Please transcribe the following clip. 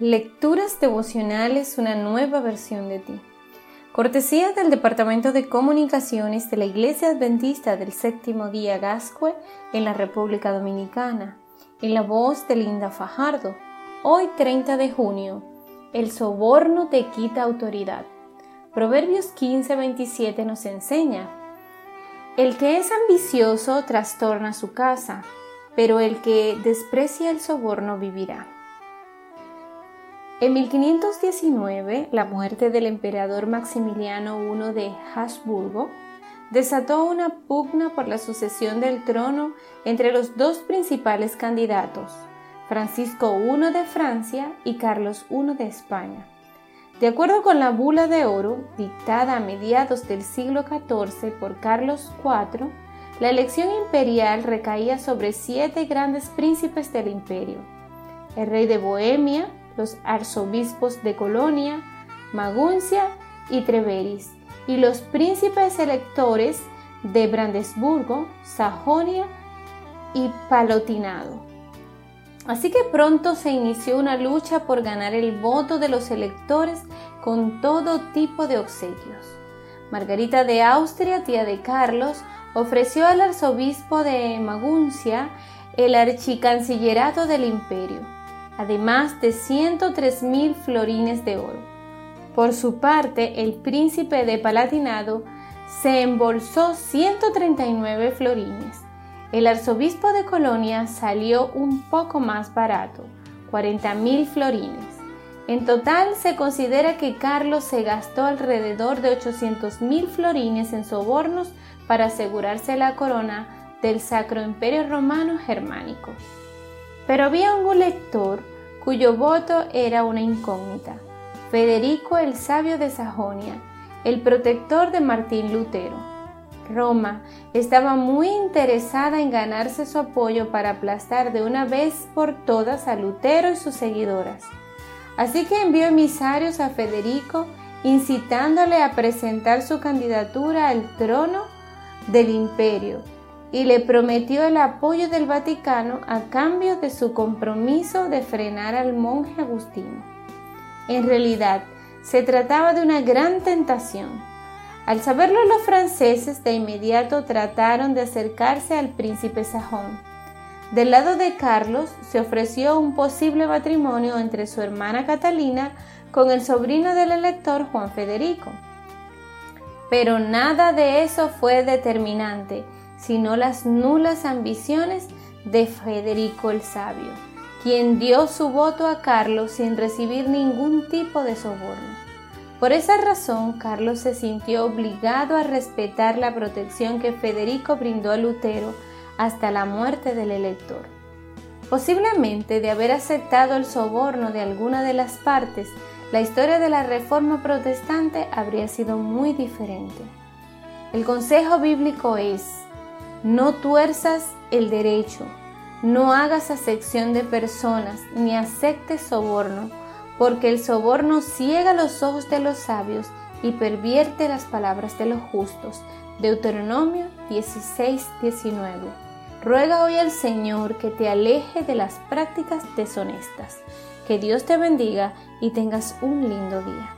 Lecturas devocionales, una nueva versión de ti. Cortesía del Departamento de Comunicaciones de la Iglesia Adventista del Séptimo Día Gascue en la República Dominicana, en la voz de Linda Fajardo. Hoy 30 de junio, el soborno te quita autoridad. Proverbios 15:27 nos enseña, el que es ambicioso trastorna su casa, pero el que desprecia el soborno vivirá. En 1519, la muerte del emperador Maximiliano I de Habsburgo desató una pugna por la sucesión del trono entre los dos principales candidatos, Francisco I de Francia y Carlos I de España. De acuerdo con la bula de oro, dictada a mediados del siglo XIV por Carlos IV, la elección imperial recaía sobre siete grandes príncipes del imperio. El rey de Bohemia, los arzobispos de Colonia, Maguncia y Treveris, y los príncipes electores de Brandesburgo, Sajonia y Palotinado. Así que pronto se inició una lucha por ganar el voto de los electores con todo tipo de obsequios. Margarita de Austria, tía de Carlos, ofreció al arzobispo de Maguncia el archicancillerato del imperio además de 103 mil florines de oro. Por su parte, el príncipe de Palatinado se embolsó 139 florines. El arzobispo de Colonia salió un poco más barato, 40 mil florines. En total se considera que Carlos se gastó alrededor de 800 mil florines en sobornos para asegurarse la corona del Sacro Imperio Romano Germánico. Pero había un lector cuyo voto era una incógnita, Federico el Sabio de Sajonia, el protector de Martín Lutero. Roma estaba muy interesada en ganarse su apoyo para aplastar de una vez por todas a Lutero y sus seguidoras. Así que envió emisarios a Federico incitándole a presentar su candidatura al trono del imperio y le prometió el apoyo del Vaticano a cambio de su compromiso de frenar al monje Agustino. En realidad, se trataba de una gran tentación. Al saberlo los franceses de inmediato trataron de acercarse al príncipe sajón. Del lado de Carlos se ofreció un posible matrimonio entre su hermana Catalina con el sobrino del elector Juan Federico. Pero nada de eso fue determinante sino las nulas ambiciones de Federico el Sabio, quien dio su voto a Carlos sin recibir ningún tipo de soborno. Por esa razón, Carlos se sintió obligado a respetar la protección que Federico brindó a Lutero hasta la muerte del elector. Posiblemente de haber aceptado el soborno de alguna de las partes, la historia de la Reforma Protestante habría sido muy diferente. El consejo bíblico es, no tuerzas el derecho, no hagas acepción de personas, ni aceptes soborno, porque el soborno ciega los ojos de los sabios y pervierte las palabras de los justos. Deuteronomio 16, 19. Ruega hoy al Señor que te aleje de las prácticas deshonestas. Que Dios te bendiga y tengas un lindo día.